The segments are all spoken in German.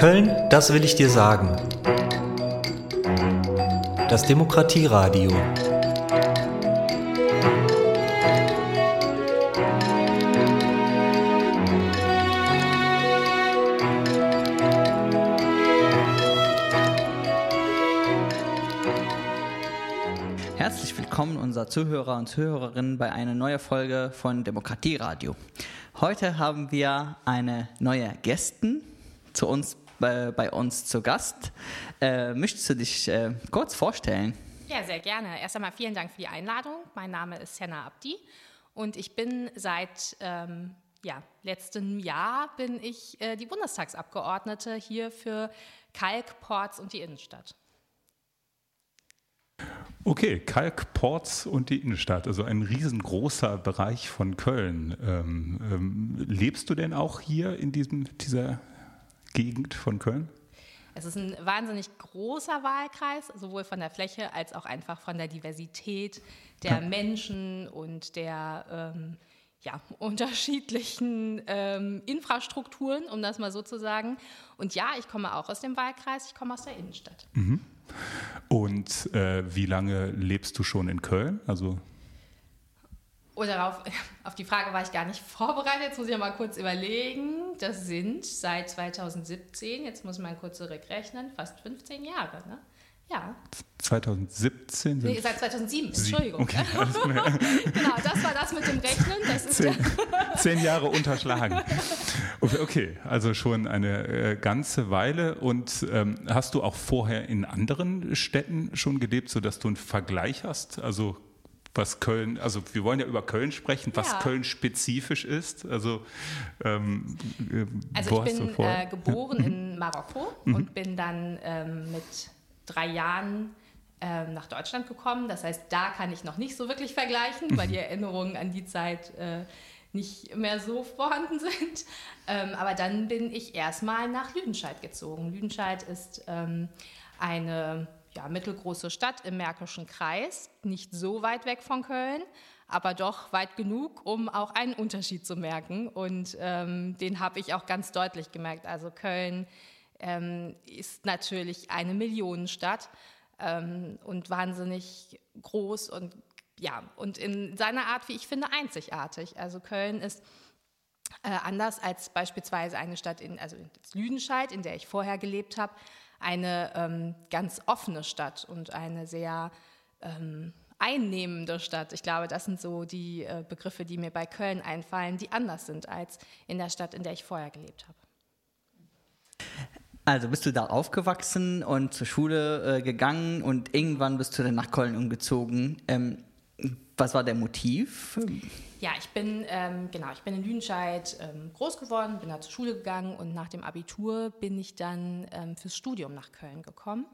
Köln, das will ich dir sagen. Das Demokratieradio. Herzlich willkommen, unser Zuhörer und Zuhörerinnen, bei einer neuen Folge von Demokratieradio. Heute haben wir eine neue Gästin zu uns, äh, bei uns zu Gast. Äh, möchtest du dich äh, kurz vorstellen? Ja, sehr gerne. Erst einmal vielen Dank für die Einladung. Mein Name ist Senna Abdi und ich bin seit ähm, ja, letztem Jahr bin ich äh, die Bundestagsabgeordnete hier für Kalk, Ports und die Innenstadt. Okay, Kalk, Ports und die Innenstadt, also ein riesengroßer Bereich von Köln. Ähm, ähm, lebst du denn auch hier in diesem, dieser Gegend von Köln? Es ist ein wahnsinnig großer Wahlkreis, sowohl von der Fläche als auch einfach von der Diversität der ja. Menschen und der ähm, ja, unterschiedlichen ähm, Infrastrukturen, um das mal so zu sagen. Und ja, ich komme auch aus dem Wahlkreis, ich komme aus der Innenstadt. Mhm. Und äh, wie lange lebst du schon in Köln? Also oder auf, auf die Frage war ich gar nicht vorbereitet. Jetzt muss ich mal kurz überlegen. Das sind seit 2017, jetzt muss man kurz zurückrechnen, fast 15 Jahre. Ne? Ja. 2017? Nee, seit 2007, Entschuldigung. Okay, genau, das war das mit dem Rechnen. Das ist zehn, zehn Jahre unterschlagen. Okay, okay, also schon eine äh, ganze Weile. Und ähm, hast du auch vorher in anderen Städten schon gelebt, sodass du einen Vergleich hast? Also was Köln, also wir wollen ja über Köln sprechen, was ja. Köln spezifisch ist. Also, ähm, äh, also ich bin äh, geboren in Marokko mhm. und bin dann ähm, mit drei Jahren ähm, nach Deutschland gekommen. Das heißt, da kann ich noch nicht so wirklich vergleichen, weil die mhm. Erinnerungen an die Zeit äh, nicht mehr so vorhanden sind. Ähm, aber dann bin ich erstmal nach Lüdenscheid gezogen. Lüdenscheid ist ähm, eine ja, mittelgroße Stadt im Märkischen Kreis, nicht so weit weg von Köln, aber doch weit genug, um auch einen Unterschied zu merken. Und ähm, den habe ich auch ganz deutlich gemerkt. Also Köln ähm, ist natürlich eine Millionenstadt ähm, und wahnsinnig groß und ja, und in seiner Art, wie ich finde, einzigartig. Also Köln ist äh, anders als beispielsweise eine Stadt in, also in Lüdenscheid, in der ich vorher gelebt habe, eine ähm, ganz offene Stadt und eine sehr ähm, einnehmende Stadt. Ich glaube, das sind so die äh, Begriffe, die mir bei Köln einfallen, die anders sind als in der Stadt, in der ich vorher gelebt habe. Also bist du da aufgewachsen und zur Schule äh, gegangen und irgendwann bist du dann nach Köln umgezogen. Ähm, was war der Motiv? Ja, ich bin, ähm, genau, ich bin in Lüdenscheid ähm, groß geworden, bin da zur Schule gegangen und nach dem Abitur bin ich dann ähm, fürs Studium nach Köln gekommen.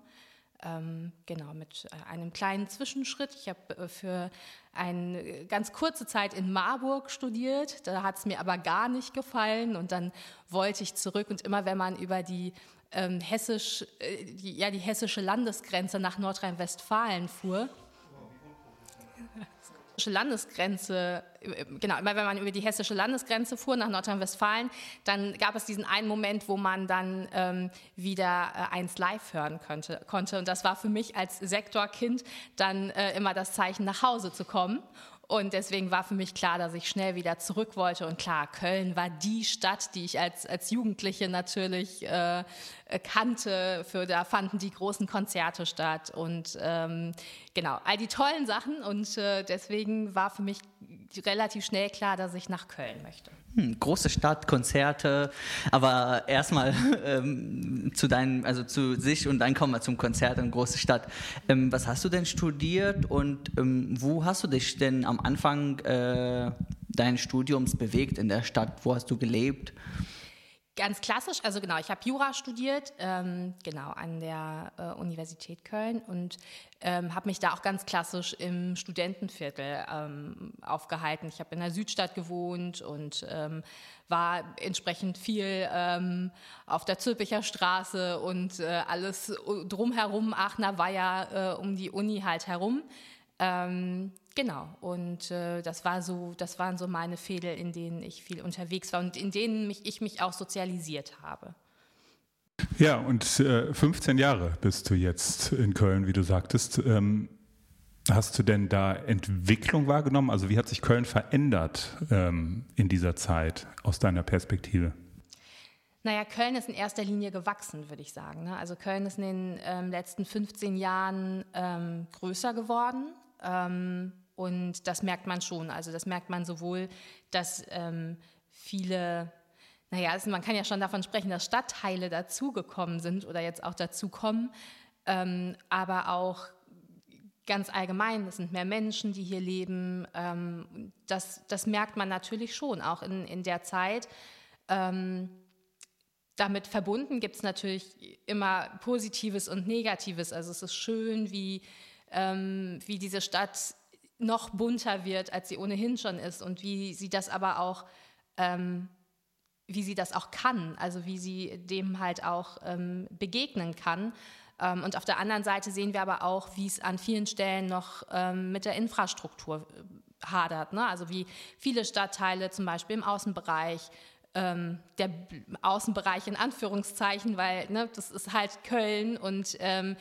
Ähm, genau, mit äh, einem kleinen Zwischenschritt. Ich habe äh, für eine ganz kurze Zeit in Marburg studiert. Da hat es mir aber gar nicht gefallen und dann wollte ich zurück. Und immer wenn man über die ähm, hessisch, äh, die, ja, die hessische Landesgrenze nach Nordrhein-Westfalen fuhr, Landesgrenze, genau, immer wenn man über die hessische Landesgrenze fuhr nach Nordrhein-Westfalen, dann gab es diesen einen Moment, wo man dann ähm, wieder äh, eins live hören könnte, konnte. Und das war für mich als Sektorkind dann äh, immer das Zeichen, nach Hause zu kommen. Und deswegen war für mich klar, dass ich schnell wieder zurück wollte. Und klar, Köln war die Stadt, die ich als, als Jugendliche natürlich äh, kannte. Für, da fanden die großen Konzerte statt und ähm, genau, all die tollen Sachen. Und äh, deswegen war für mich relativ schnell klar, dass ich nach Köln möchte. Hm, große Stadt, Konzerte, aber erstmal ähm, zu deinem, also zu sich und dann kommen wir zum Konzert in große Stadt. Ähm, was hast du denn studiert und ähm, wo hast du dich denn am Anfang äh, deines Studiums bewegt in der Stadt? Wo hast du gelebt? Ganz klassisch, also genau, ich habe Jura studiert, ähm, genau, an der äh, Universität Köln und ähm, habe mich da auch ganz klassisch im Studentenviertel ähm, aufgehalten. Ich habe in der Südstadt gewohnt und ähm, war entsprechend viel ähm, auf der Zülpicher Straße und äh, alles drumherum, Aachener Weiher äh, um die Uni halt herum. Ähm, genau, und äh, das, war so, das waren so meine Fädel, in denen ich viel unterwegs war und in denen mich, ich mich auch sozialisiert habe. Ja, und äh, 15 Jahre bist du jetzt in Köln, wie du sagtest. Ähm, hast du denn da Entwicklung wahrgenommen? Also wie hat sich Köln verändert ähm, in dieser Zeit aus deiner Perspektive? Naja, Köln ist in erster Linie gewachsen, würde ich sagen. Ne? Also Köln ist in den ähm, letzten 15 Jahren ähm, größer geworden. Ähm, und das merkt man schon. Also das merkt man sowohl, dass ähm, viele naja, also man kann ja schon davon sprechen, dass Stadtteile dazugekommen sind oder jetzt auch dazukommen, ähm, aber auch ganz allgemein, es sind mehr Menschen, die hier leben. Ähm, das, das merkt man natürlich schon, auch in, in der Zeit. Ähm, damit verbunden gibt es natürlich immer Positives und Negatives. Also es ist schön, wie, ähm, wie diese Stadt noch bunter wird, als sie ohnehin schon ist und wie sie das aber auch ähm, wie sie das auch kann, also wie sie dem halt auch ähm, begegnen kann. Ähm, und auf der anderen Seite sehen wir aber auch, wie es an vielen Stellen noch ähm, mit der Infrastruktur äh, hadert. Ne? Also wie viele Stadtteile zum Beispiel im Außenbereich, ähm, der Außenbereich in Anführungszeichen, weil ne, das ist halt Köln und ähm,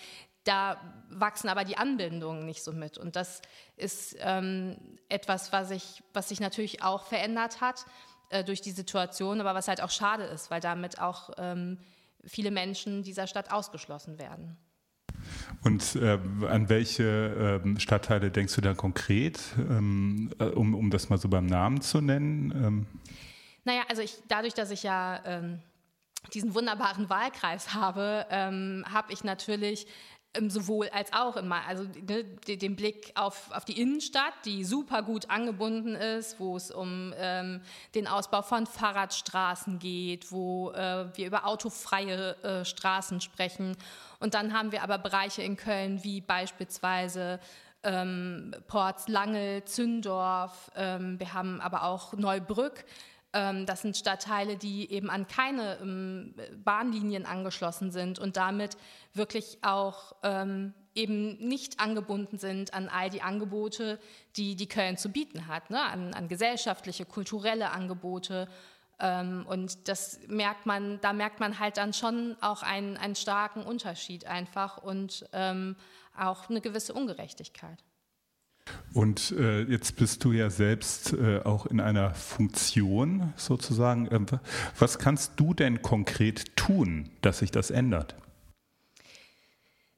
da wachsen aber die Anbindungen nicht so mit. Und das ist ähm, etwas, was, ich, was sich natürlich auch verändert hat. Äh, durch die Situation, aber was halt auch schade ist, weil damit auch ähm, viele Menschen dieser Stadt ausgeschlossen werden. Und äh, an welche äh, Stadtteile denkst du da konkret, ähm, äh, um, um das mal so beim Namen zu nennen? Ähm. Naja, also ich, dadurch, dass ich ja ähm, diesen wunderbaren Wahlkreis habe, ähm, habe ich natürlich sowohl als auch immer. Also ne, den Blick auf, auf die Innenstadt, die super gut angebunden ist, wo es um ähm, den Ausbau von Fahrradstraßen geht, wo äh, wir über autofreie äh, Straßen sprechen. Und dann haben wir aber Bereiche in Köln wie beispielsweise ähm, Ports Langel, Zündorf, ähm, wir haben aber auch Neubrück ähm, das sind Stadtteile, die eben an keine ähm, Bahnlinien angeschlossen sind und damit wirklich auch ähm, eben nicht angebunden sind an all die Angebote, die die Köln zu bieten hat, ne? an, an gesellschaftliche, kulturelle Angebote. und das merkt man, da merkt man halt dann schon auch einen, einen starken Unterschied einfach und auch eine gewisse Ungerechtigkeit. Und äh, jetzt bist du ja selbst äh, auch in einer Funktion sozusagen. Ähm, was kannst du denn konkret tun, dass sich das ändert?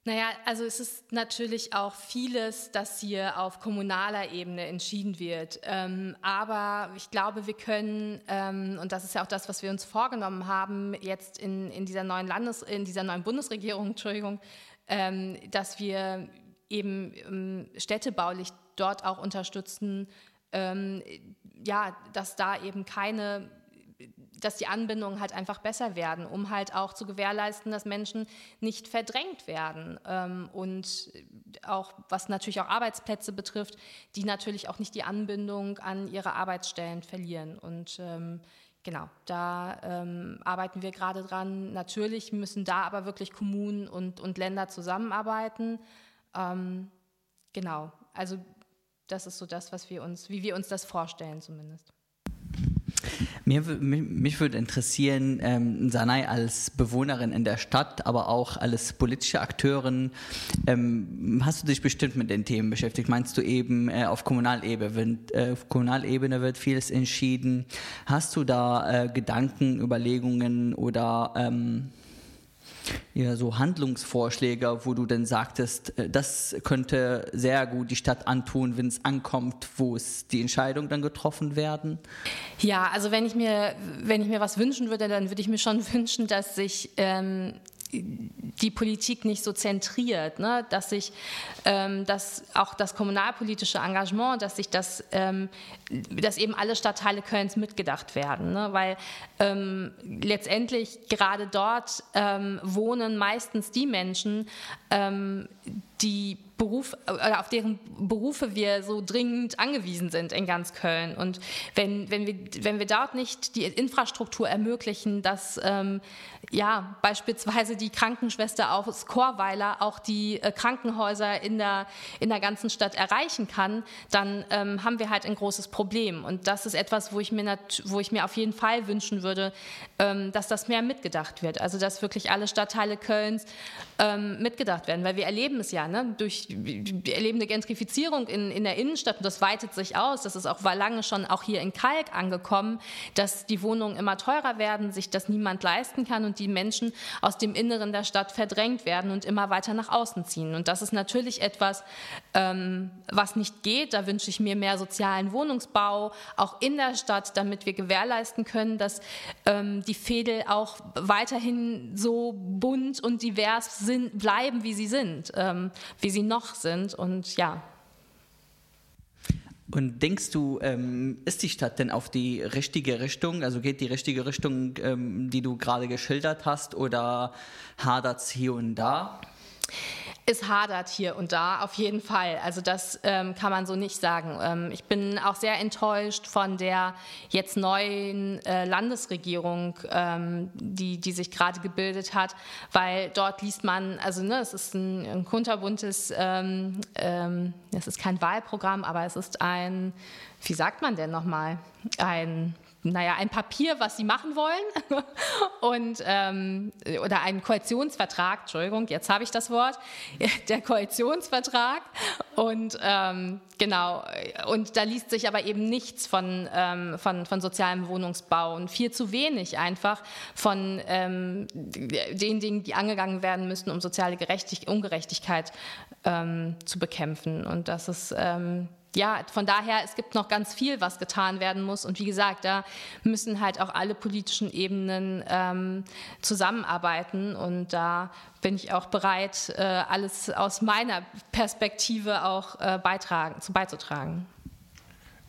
Naja, also es ist natürlich auch vieles, das hier auf kommunaler Ebene entschieden wird. Ähm, aber ich glaube, wir können, ähm, und das ist ja auch das, was wir uns vorgenommen haben, jetzt in, in dieser neuen Landes-, in dieser neuen Bundesregierung, Entschuldigung, ähm, dass wir eben ähm, städtebaulich dort auch unterstützen, ähm, ja, dass da eben keine dass die Anbindungen halt einfach besser werden, um halt auch zu gewährleisten, dass Menschen nicht verdrängt werden. Ähm, und auch was natürlich auch Arbeitsplätze betrifft, die natürlich auch nicht die Anbindung an ihre Arbeitsstellen verlieren. Und ähm, genau, da ähm, arbeiten wir gerade dran. Natürlich müssen da aber wirklich Kommunen und, und Länder zusammenarbeiten. Ähm, genau, also das ist so das, was wir uns, wie wir uns das vorstellen zumindest. Mir, mich, mich würde interessieren, ähm, Sanai als Bewohnerin in der Stadt, aber auch als politische Akteurin, ähm, hast du dich bestimmt mit den Themen beschäftigt? Meinst du eben äh, auf Kommunalebene, äh, auf Kommunalebene wird vieles entschieden? Hast du da äh, Gedanken, Überlegungen oder ähm, ja, so Handlungsvorschläge, wo du dann sagtest, äh, das könnte sehr gut die Stadt antun, wenn es ankommt, wo es die Entscheidungen dann getroffen werden? Ja, also wenn ich mir, wenn ich mir was wünschen würde, dann würde ich mir schon wünschen, dass sich ähm, die Politik nicht so zentriert, ne? dass sich ähm, dass auch das kommunalpolitische Engagement, dass sich das, ähm, dass eben alle Stadtteile Kölns mitgedacht werden, ne? weil ähm, letztendlich gerade dort ähm, wohnen meistens die Menschen, ähm, die Beruf oder auf deren Berufe wir so dringend angewiesen sind in ganz Köln. Und wenn, wenn, wir, wenn wir dort nicht die Infrastruktur ermöglichen, dass ähm, ja, beispielsweise die Krankenschwester aus Chorweiler auch die äh, Krankenhäuser in der, in der ganzen Stadt erreichen kann, dann ähm, haben wir halt ein großes Problem. Und das ist etwas, wo ich mir, wo ich mir auf jeden Fall wünschen würde, ähm, dass das mehr mitgedacht wird. Also dass wirklich alle Stadtteile Kölns ähm, mitgedacht werden. Weil wir erleben es ja, ne? durch, wir erleben eine Gentrifizierung in, in der Innenstadt und das weitet sich aus. Das ist auch war lange schon auch hier in Kalk angekommen, dass die Wohnungen immer teurer werden, sich das niemand leisten kann und die Menschen aus dem Inneren der Stadt verdrängt werden und immer weiter nach außen ziehen. Und das ist natürlich etwas, ähm, was nicht geht. Da wünsche ich mir mehr sozialen Wohnungsbau, auch in der Stadt, damit wir gewährleisten können, dass ähm, die Fädel auch weiterhin so bunt und divers sind, bleiben, wie sie sind, ähm, wie sie noch sind. Und ja. Und denkst du, ähm, ist die Stadt denn auf die richtige Richtung? Also geht die richtige Richtung, ähm, die du gerade geschildert hast, oder hadert es hier und da? Es hadert hier und da auf jeden Fall. Also das ähm, kann man so nicht sagen. Ähm, ich bin auch sehr enttäuscht von der jetzt neuen äh, Landesregierung, ähm, die, die sich gerade gebildet hat, weil dort liest man, also ne, es ist ein, ein kunterbuntes, ähm, ähm, es ist kein Wahlprogramm, aber es ist ein, wie sagt man denn nochmal, ein naja, ein Papier, was sie machen wollen und ähm, oder einen Koalitionsvertrag, Entschuldigung, jetzt habe ich das Wort, der Koalitionsvertrag. Und ähm, genau und da liest sich aber eben nichts von, ähm, von, von sozialem Wohnungsbau und viel zu wenig einfach von ähm, den Dingen, die angegangen werden müssen, um soziale Gerechtig Ungerechtigkeit ähm, zu bekämpfen. Und das ist ähm, ja, von daher, es gibt noch ganz viel, was getan werden muss. Und wie gesagt, da müssen halt auch alle politischen Ebenen ähm, zusammenarbeiten. Und da bin ich auch bereit, äh, alles aus meiner Perspektive auch äh, beitragen, zu, beizutragen.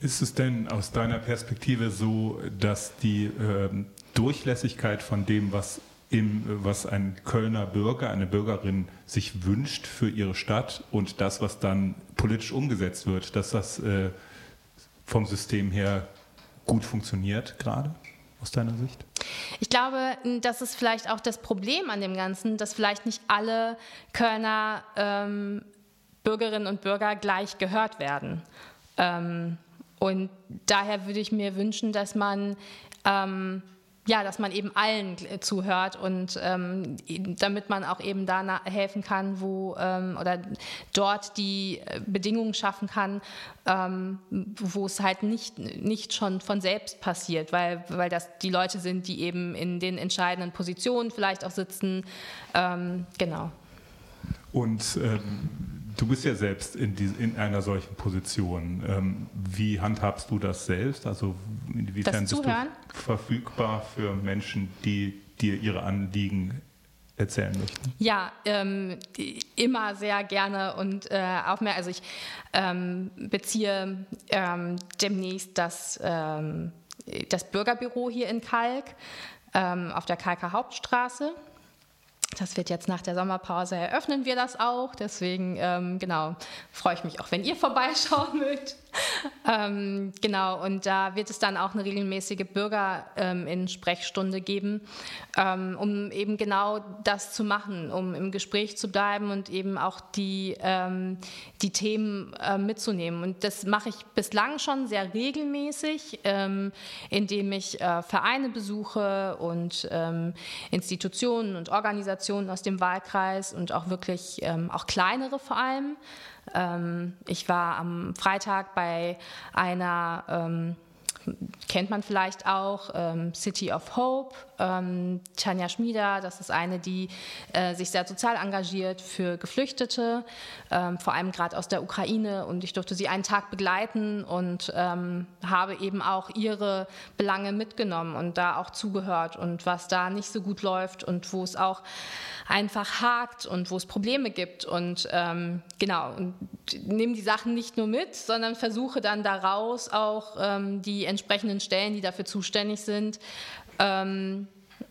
Ist es denn aus deiner Perspektive so, dass die äh, Durchlässigkeit von dem, was im, was ein Kölner Bürger, eine Bürgerin sich wünscht für ihre Stadt und das, was dann politisch umgesetzt wird, dass das äh, vom System her gut funktioniert gerade aus deiner Sicht? Ich glaube, das ist vielleicht auch das Problem an dem Ganzen, dass vielleicht nicht alle Kölner ähm, Bürgerinnen und Bürger gleich gehört werden. Ähm, und daher würde ich mir wünschen, dass man ähm, ja, dass man eben allen zuhört und ähm, damit man auch eben da helfen kann, wo ähm, oder dort die äh, Bedingungen schaffen kann, ähm, wo es halt nicht, nicht schon von selbst passiert, weil, weil das die Leute sind, die eben in den entscheidenden Positionen vielleicht auch sitzen. Ähm, genau. Und ähm, Du bist ja selbst in, die, in einer solchen Position. Ähm, wie handhabst du das selbst? Also inwiefern bist du verfügbar für Menschen, die dir ihre Anliegen erzählen möchten? Ja, ähm, immer sehr gerne und äh, auch mehr. Also ich ähm, beziehe ähm, demnächst das, ähm, das Bürgerbüro hier in Kalk ähm, auf der Kalker Hauptstraße. Das wird jetzt nach der Sommerpause eröffnen wir das auch. Deswegen, ähm, genau, freue ich mich auch, wenn ihr vorbeischauen mögt. ähm, genau, und da wird es dann auch eine regelmäßige Bürgerinnen-Sprechstunde ähm, geben, ähm, um eben genau das zu machen, um im Gespräch zu bleiben und eben auch die, ähm, die Themen äh, mitzunehmen. Und das mache ich bislang schon sehr regelmäßig, ähm, indem ich äh, Vereine besuche und Institutionen und Organisationen aus dem Wahlkreis und auch wirklich auch kleinere vor allem. Ähm, ich war am Freitag bei einer ähm, kennt man vielleicht auch, ähm, City of Hope, ähm, Tanja Schmieder, das ist eine, die äh, sich sehr sozial engagiert für Geflüchtete, ähm, vor allem gerade aus der Ukraine. Und ich durfte sie einen Tag begleiten und ähm, habe eben auch ihre Belange mitgenommen und da auch zugehört und was da nicht so gut läuft und wo es auch einfach hakt und wo es Probleme gibt. Und ähm, genau, und nehme die Sachen nicht nur mit, sondern versuche dann daraus auch ähm, die entsprechenden Stellen, die dafür zuständig sind, ähm,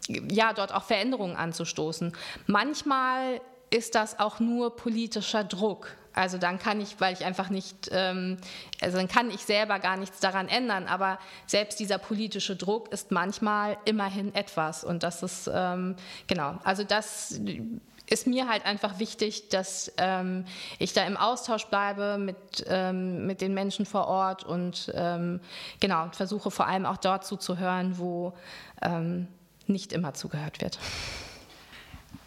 ja, dort auch Veränderungen anzustoßen. Manchmal ist das auch nur politischer Druck. Also dann kann ich, weil ich einfach nicht, ähm, also dann kann ich selber gar nichts daran ändern. Aber selbst dieser politische Druck ist manchmal immerhin etwas. Und das ist, ähm, genau, also das ist mir halt einfach wichtig, dass ähm, ich da im Austausch bleibe mit, ähm, mit den Menschen vor Ort und ähm, genau, versuche vor allem auch dort zuzuhören, wo ähm, nicht immer zugehört wird.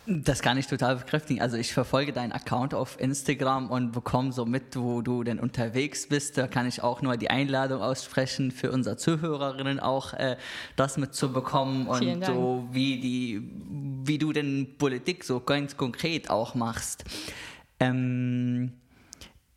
Das kann ich total bekräftigen. Also ich verfolge deinen Account auf Instagram und bekomme so mit, wo du denn unterwegs bist. Da kann ich auch nur die Einladung aussprechen für unsere Zuhörerinnen auch äh, das mitzubekommen und so wie die, wie du denn Politik so ganz konkret auch machst. Ähm,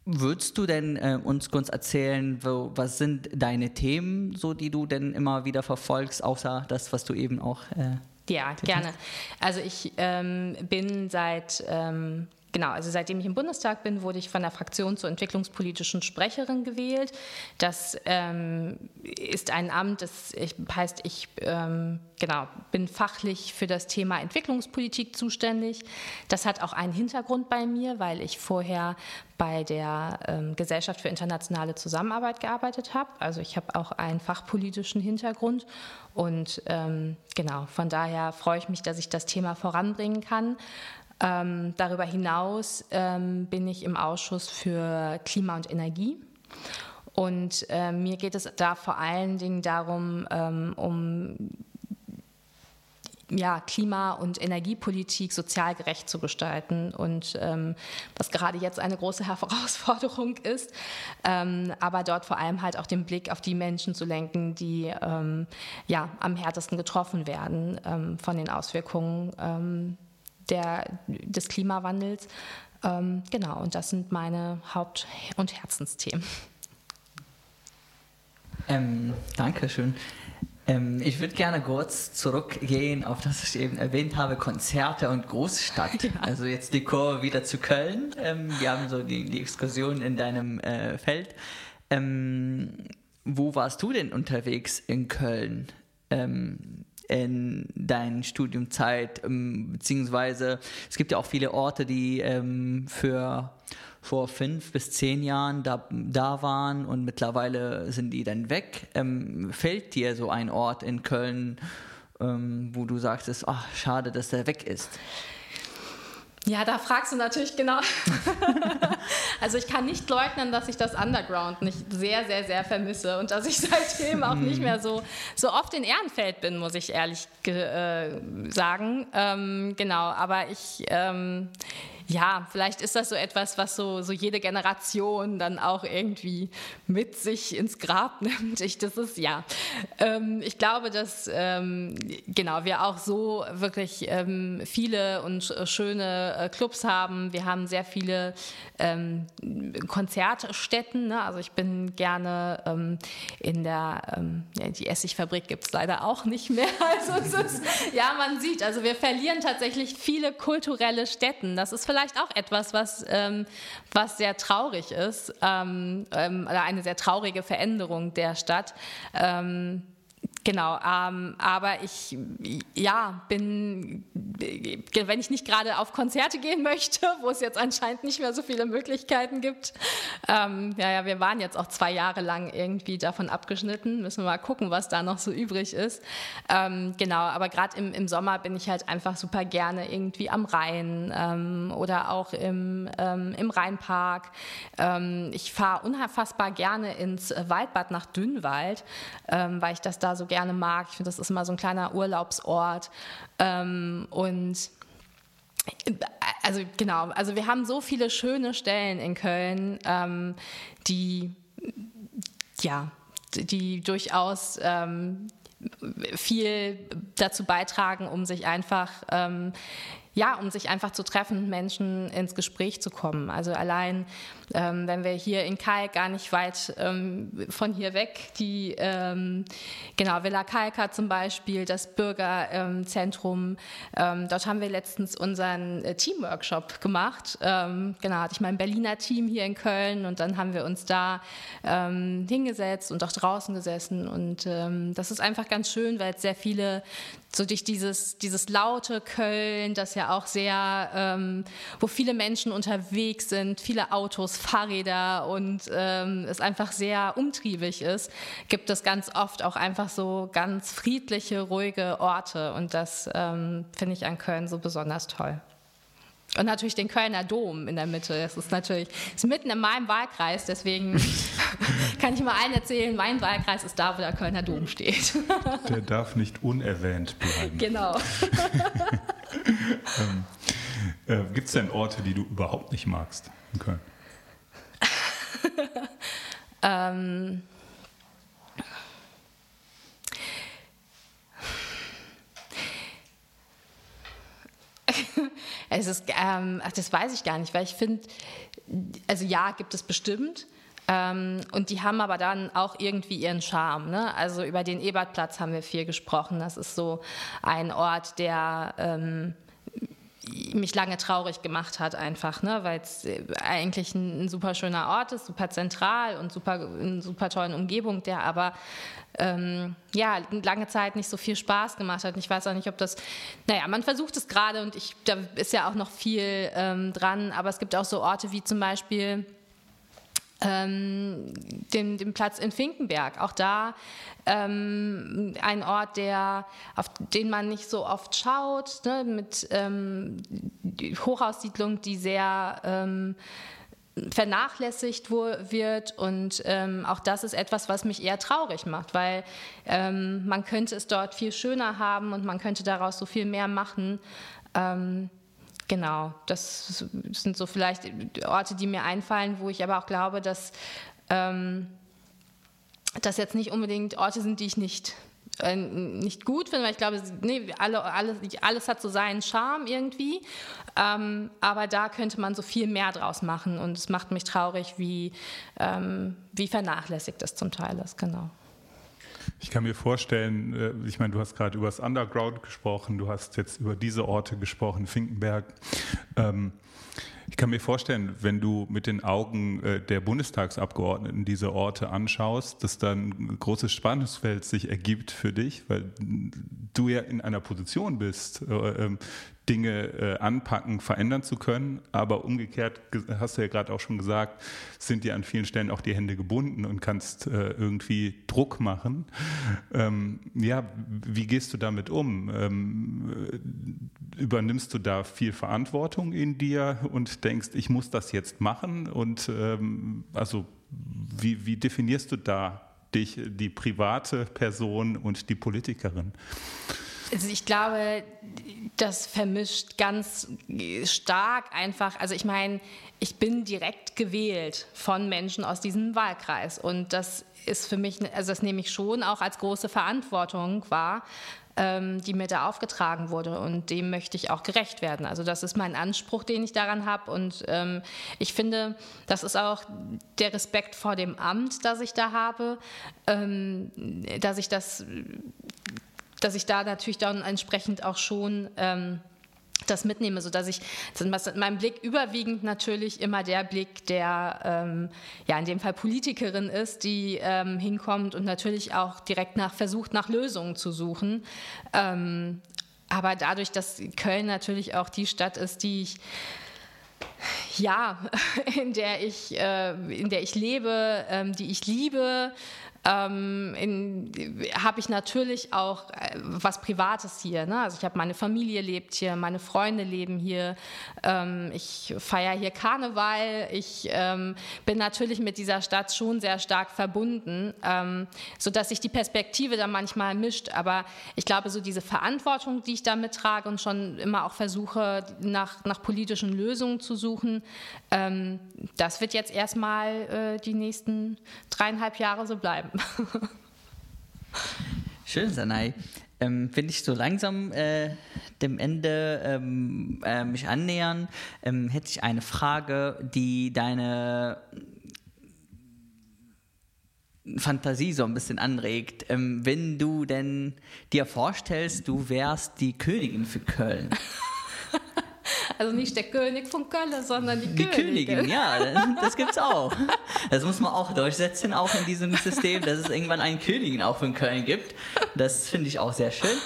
Würdest du denn äh, uns kurz erzählen, wo, was sind deine Themen, so die du denn immer wieder verfolgst, außer das, was du eben auch äh, ja, gerne. Also ich ähm, bin seit ähm, Genau, also seitdem ich im Bundestag bin, wurde ich von der Fraktion zur entwicklungspolitischen Sprecherin gewählt. Das ähm, ist ein Amt, das heißt, ich ähm, genau, bin fachlich für das Thema Entwicklungspolitik zuständig. Das hat auch einen Hintergrund bei mir, weil ich vorher bei der ähm, Gesellschaft für internationale Zusammenarbeit gearbeitet habe. Also ich habe auch einen fachpolitischen Hintergrund und ähm, genau, von daher freue ich mich, dass ich das Thema voranbringen kann. Ähm, darüber hinaus ähm, bin ich im Ausschuss für Klima und Energie. Und äh, mir geht es da vor allen Dingen darum, ähm, um ja, Klima- und Energiepolitik sozial gerecht zu gestalten und ähm, was gerade jetzt eine große Herausforderung ist, ähm, aber dort vor allem halt auch den Blick auf die Menschen zu lenken, die ähm, ja, am härtesten getroffen werden ähm, von den Auswirkungen ähm, der, des Klimawandels. Ähm, genau, und das sind meine Haupt- und Herzensthemen. Ähm, Dankeschön. Ähm, ich würde gerne kurz zurückgehen auf das, was ich eben erwähnt habe, Konzerte und Großstadt. Ja. Also jetzt die Kurve wieder zu Köln. Ähm, wir haben so die, die Exkursion in deinem äh, Feld. Ähm, wo warst du denn unterwegs in Köln? In deiner Studiumzeit, ähm, beziehungsweise es gibt ja auch viele Orte, die ähm, für vor fünf bis zehn Jahren da, da waren und mittlerweile sind die dann weg. Ähm, fällt dir so ein Ort in Köln, ähm, wo du sagst, ach, schade, dass der weg ist? Ja, da fragst du natürlich genau. also ich kann nicht leugnen, dass ich das Underground nicht sehr, sehr, sehr vermisse und dass ich seitdem auch nicht mehr so, so oft in Ehrenfeld bin, muss ich ehrlich äh, sagen. Ähm, genau, aber ich, ähm, ja, vielleicht ist das so etwas, was so, so jede Generation dann auch irgendwie mit sich ins Grab nimmt. Ich, das ist, ja, ähm, ich glaube, dass, ähm, genau, wir auch so wirklich ähm, viele und schöne äh, Clubs haben. Wir haben sehr viele ähm, Konzertstätten. Ne? Also ich bin gerne ähm, in der, ähm, ja, die Essigfabrik gibt es leider auch nicht mehr. Also ist, ja, man sieht, also wir verlieren tatsächlich viele kulturelle Stätten. Das ist vielleicht auch etwas, was, ähm, was sehr traurig ist, ähm, ähm, oder eine sehr traurige Veränderung der Stadt. Ähm, Genau, ähm, aber ich ja bin, wenn ich nicht gerade auf Konzerte gehen möchte, wo es jetzt anscheinend nicht mehr so viele Möglichkeiten gibt. Ähm, ja, ja, wir waren jetzt auch zwei Jahre lang irgendwie davon abgeschnitten. Müssen wir mal gucken, was da noch so übrig ist. Ähm, genau, aber gerade im, im Sommer bin ich halt einfach super gerne irgendwie am Rhein ähm, oder auch im, ähm, im Rheinpark. Ähm, ich fahre unfassbar gerne ins Waldbad nach Dünnwald, weil ich das da so gerne mag. Ich finde, das ist immer so ein kleiner Urlaubsort. Ähm, und also genau, also wir haben so viele schöne Stellen in Köln, ähm, die ja, die durchaus ähm, viel dazu beitragen, um sich einfach ähm, ja, um sich einfach zu treffen, Menschen ins Gespräch zu kommen. Also allein, ähm, wenn wir hier in Kalk gar nicht weit ähm, von hier weg, die ähm, genau Villa Kalka zum Beispiel, das Bürgerzentrum, ähm, dort haben wir letztens unseren äh, Teamworkshop gemacht. Ähm, genau, hatte ich mein Berliner Team hier in Köln und dann haben wir uns da ähm, hingesetzt und auch draußen gesessen und das ist einfach ganz schön, weil es sehr viele so durch dieses, dieses laute Köln, das ja ja auch sehr, ähm, wo viele Menschen unterwegs sind, viele Autos, Fahrräder und ähm, es einfach sehr umtriebig ist, gibt es ganz oft auch einfach so ganz friedliche, ruhige Orte. Und das ähm, finde ich an Köln so besonders toll. Und natürlich den Kölner Dom in der Mitte. Das ist natürlich ist mitten in meinem Wahlkreis, deswegen kann ich mal einen erzählen. Mein Wahlkreis ist da, wo der Kölner Dom steht. Der darf nicht unerwähnt bleiben. Genau. ähm, äh, Gibt es denn Orte, die du überhaupt nicht magst in Köln? ähm, es ist, ähm, ach, das weiß ich gar nicht, weil ich finde, also ja, gibt es bestimmt. Ähm, und die haben aber dann auch irgendwie ihren Charme. Ne? Also über den Ebertplatz haben wir viel gesprochen. Das ist so ein Ort, der ähm, mich lange traurig gemacht hat einfach, ne? weil es eigentlich ein, ein, super schöner Ort ist, super zentral und super in super tollen Umgebung, der aber ähm, ja lange Zeit nicht so viel Spaß gemacht hat. Ich weiß auch nicht, ob das, naja, man versucht es gerade und ich, da ist ja auch noch viel ähm, dran, aber es gibt auch so Orte wie zum Beispiel ähm, den, den Platz in Finkenberg. Auch da ähm, ein Ort, der, auf den man nicht so oft schaut, ne, mit ähm, Hochhaussiedlung, die sehr ähm, vernachlässigt wird und ähm, auch das ist etwas, was mich eher traurig macht, weil ähm, man könnte es dort viel schöner haben und man könnte daraus so viel mehr machen. Genau, das sind so vielleicht Orte, die mir einfallen, wo ich aber auch glaube, dass ähm, das jetzt nicht unbedingt Orte sind, die ich nicht, äh, nicht gut finde, weil ich glaube, nee, alle, alles, alles hat so seinen Charme irgendwie. Ähm, aber da könnte man so viel mehr draus machen und es macht mich traurig, wie, ähm, wie vernachlässigt das zum Teil ist, genau. Ich kann mir vorstellen, äh, ich meine, du hast gerade über das Underground gesprochen, du hast jetzt über diese Orte gesprochen, Finkenberg. Ähm, ich kann mir vorstellen, wenn du mit den Augen äh, der Bundestagsabgeordneten diese Orte anschaust, dass dann ein großes Spannungsfeld sich ergibt für dich, weil du ja in einer Position bist, äh, ähm, Dinge äh, anpacken, verändern zu können. Aber umgekehrt, hast du ja gerade auch schon gesagt, sind dir an vielen Stellen auch die Hände gebunden und kannst irgendwie Druck machen. Ähm, ja, wie gehst du damit um? Ähm, übernimmst du da viel Verantwortung in dir und denkst, ich muss das jetzt machen? Und ähm, also wie, wie definierst du da dich, die private Person und die Politikerin? Also ich glaube, das vermischt ganz stark einfach. Also ich meine, ich bin direkt gewählt von Menschen aus diesem Wahlkreis und das ist für mich, also das nehme ich schon auch als große Verantwortung wahr, ähm, die mir da aufgetragen wurde und dem möchte ich auch gerecht werden. Also das ist mein Anspruch, den ich daran habe und ähm, ich finde, das ist auch der Respekt vor dem Amt, das ich da habe, ähm, dass ich das dass ich da natürlich dann entsprechend auch schon ähm, das mitnehme, sodass ich mein Blick überwiegend natürlich immer der Blick der, ähm, ja, in dem Fall Politikerin ist, die ähm, hinkommt und natürlich auch direkt nach versucht, nach Lösungen zu suchen. Ähm, aber dadurch, dass Köln natürlich auch die Stadt ist, die ich ja, in der ich, äh, in der ich lebe, ähm, die ich liebe, ähm, habe ich natürlich auch äh, was Privates hier. Ne? Also ich habe meine Familie lebt hier, meine Freunde leben hier, ähm, ich feiere hier Karneval, ich ähm, bin natürlich mit dieser Stadt schon sehr stark verbunden, ähm, sodass sich die Perspektive da manchmal mischt. Aber ich glaube, so diese Verantwortung, die ich da mittrage und schon immer auch versuche, nach, nach politischen Lösungen zu suchen, ähm, das wird jetzt erstmal äh, die nächsten dreieinhalb Jahre so bleiben. Schön, Sanai. Ähm, Wenn ich so langsam äh, dem Ende ähm, äh, mich annähern, ähm, hätte ich eine Frage, die deine Fantasie so ein bisschen anregt. Ähm, wenn du denn dir vorstellst, du wärst die Königin für Köln. Also nicht der König von Köln, sondern die, die Königin. Königin. Ja, das gibt's auch. Das muss man auch durchsetzen, auch in diesem System, dass es irgendwann einen Königin auch von Köln gibt. Das finde ich auch sehr schön.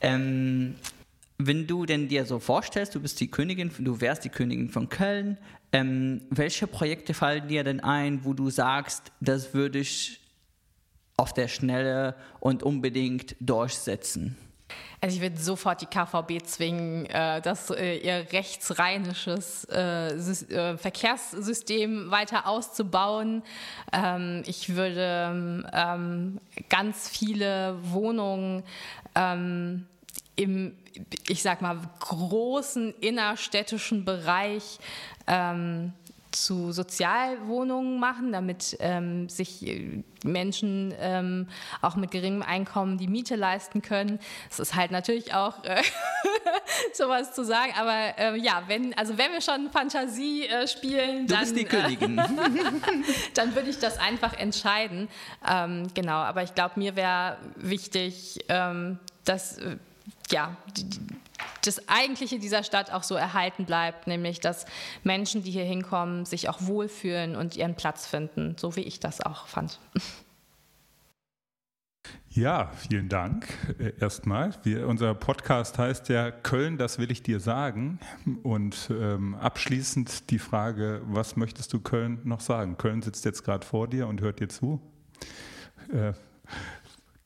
Ähm, wenn du denn dir so vorstellst, du bist die Königin, du wärst die Königin von Köln, ähm, welche Projekte fallen dir denn ein, wo du sagst, das würde ich auf der Schnelle und unbedingt durchsetzen? Also ich würde sofort die KVB zwingen, äh, dass äh, ihr rechtsrheinisches äh, Verkehrssystem weiter auszubauen. Ähm, ich würde ähm, ganz viele Wohnungen ähm, im, ich sag mal, großen innerstädtischen Bereich ähm, zu Sozialwohnungen machen, damit ähm, sich äh, Menschen ähm, auch mit geringem Einkommen die Miete leisten können. Das ist halt natürlich auch äh, sowas zu sagen, aber äh, ja, wenn also wenn wir schon Fantasie äh, spielen, du dann bist die Königin. dann würde ich das einfach entscheiden. Ähm, genau, aber ich glaube, mir wäre wichtig, ähm, dass ja, das Eigentliche dieser Stadt auch so erhalten bleibt, nämlich dass Menschen, die hier hinkommen, sich auch wohlfühlen und ihren Platz finden, so wie ich das auch fand. Ja, vielen Dank äh, erstmal. Wir, unser Podcast heißt ja Köln, das will ich dir sagen. Und ähm, abschließend die Frage, was möchtest du Köln noch sagen? Köln sitzt jetzt gerade vor dir und hört dir zu. Äh,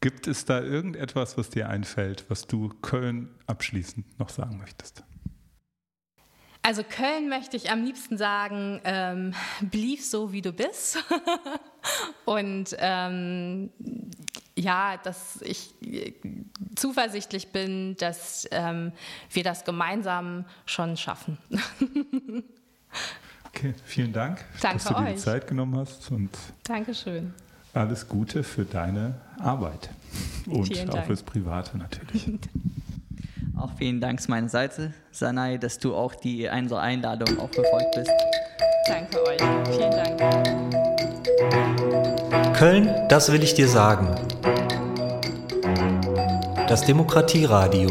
Gibt es da irgendetwas, was dir einfällt, was du Köln abschließend noch sagen möchtest? Also Köln möchte ich am liebsten sagen, ähm, blieb so, wie du bist. Und ähm, ja, dass ich zuversichtlich bin, dass ähm, wir das gemeinsam schon schaffen. okay, vielen Dank, Danke dass du dir die Zeit genommen hast. Und Dankeschön alles Gute für deine Arbeit und auch fürs Private natürlich. Auch vielen Dank meiner Seite, Sanai, dass du auch die Einladung auch befolgt bist. Danke euch. Vielen Dank. Köln, das will ich dir sagen. Das Demokratieradio.